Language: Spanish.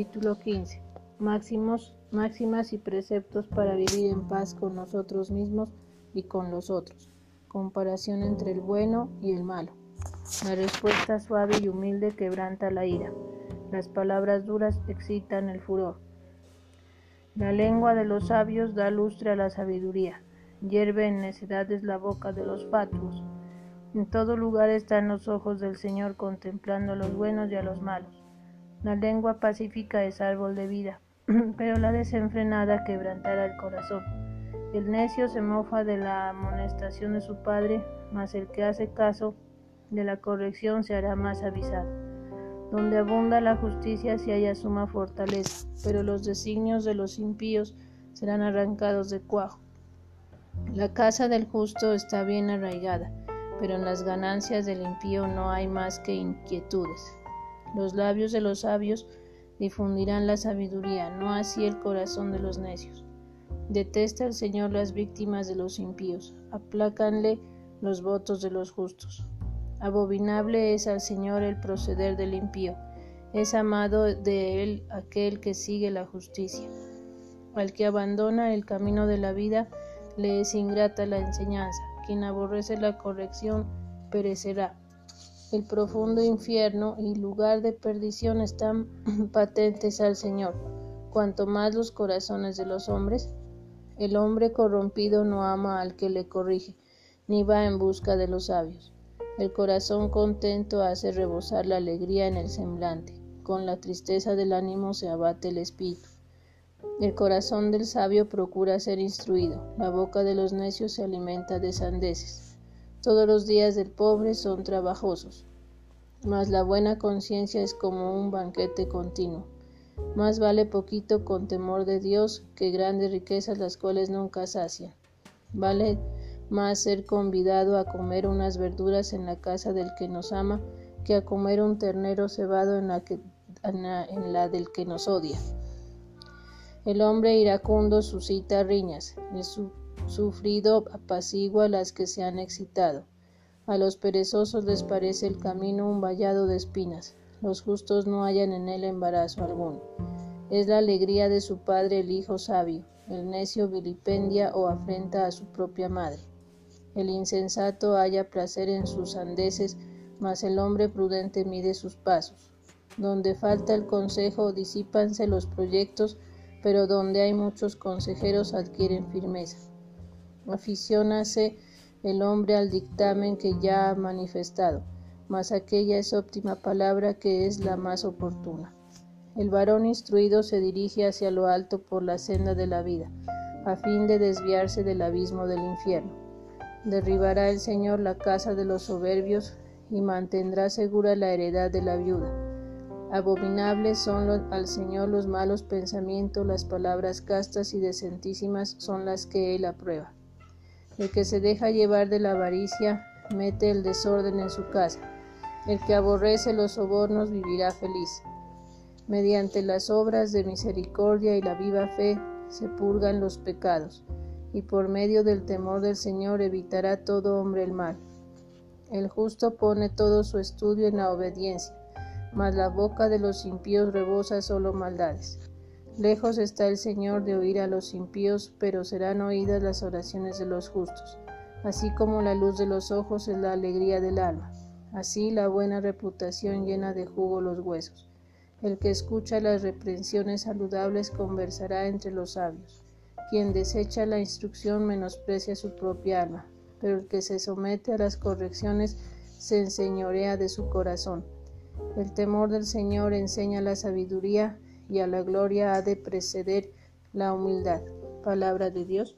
Capítulo 15. Máximos, máximas y preceptos para vivir en paz con nosotros mismos y con los otros. Comparación entre el bueno y el malo. La respuesta suave y humilde quebranta la ira. Las palabras duras excitan el furor. La lengua de los sabios da lustre a la sabiduría. Hierve en necedades la boca de los fatuos. En todo lugar están los ojos del Señor contemplando a los buenos y a los malos. La lengua pacífica es árbol de vida, pero la desenfrenada quebrantará el corazón. El necio se mofa de la amonestación de su padre, mas el que hace caso de la corrección se hará más avisado. Donde abunda la justicia se halla suma fortaleza, pero los designios de los impíos serán arrancados de cuajo. La casa del justo está bien arraigada, pero en las ganancias del impío no hay más que inquietudes. Los labios de los sabios difundirán la sabiduría, no así el corazón de los necios. Detesta el Señor las víctimas de los impíos, aplácanle los votos de los justos. Abominable es al Señor el proceder del impío, es amado de él aquel que sigue la justicia. Al que abandona el camino de la vida, le es ingrata la enseñanza, quien aborrece la corrección perecerá. El profundo infierno y lugar de perdición están patentes al Señor. Cuanto más los corazones de los hombres, el hombre corrompido no ama al que le corrige, ni va en busca de los sabios. El corazón contento hace rebosar la alegría en el semblante. Con la tristeza del ánimo se abate el espíritu. El corazón del sabio procura ser instruido, la boca de los necios se alimenta de sandeces. Todos los días del pobre son trabajosos, mas la buena conciencia es como un banquete continuo. Más vale poquito con temor de Dios que grandes riquezas las cuales nunca sacian. Vale más ser convidado a comer unas verduras en la casa del que nos ama que a comer un ternero cebado en la, del que nos odia. El hombre iracundo suscita riñas, su sufrido apacigua las que se han excitado. A los perezosos les parece el camino un vallado de espinas. Los justos no hallan en él embarazo alguno. Es la alegría de su padre el hijo sabio. El necio vilipendia o afrenta a su propia madre. El insensato halla placer en sus sandeces, mas el hombre prudente mide sus pasos. Donde falta el consejo disípanse los proyectos, pero donde hay muchos consejeros adquieren firmeza. Aficiónase el hombre al dictamen que ya ha manifestado, mas aquella es óptima palabra que es la más oportuna. El varón instruido se dirige hacia lo alto por la senda de la vida, a fin de desviarse del abismo del infierno. Derribará el Señor la casa de los soberbios y mantendrá segura la heredad de la viuda. Abominables son al Señor los malos pensamientos, las palabras castas y decentísimas son las que Él aprueba. El que se deja llevar de la avaricia mete el desorden en su casa. El que aborrece los sobornos vivirá feliz. Mediante las obras de misericordia y la viva fe se purgan los pecados, y por medio del temor del Señor evitará todo hombre el mal. El justo pone todo su estudio en la obediencia, mas la boca de los impíos rebosa solo maldades. Lejos está el Señor de oír a los impíos, pero serán oídas las oraciones de los justos. Así como la luz de los ojos es la alegría del alma, así la buena reputación llena de jugo los huesos. El que escucha las reprensiones saludables conversará entre los sabios. Quien desecha la instrucción menosprecia su propia alma, pero el que se somete a las correcciones se enseñorea de su corazón. El temor del Señor enseña la sabiduría y a la gloria ha de preceder la humildad. Palabra de Dios.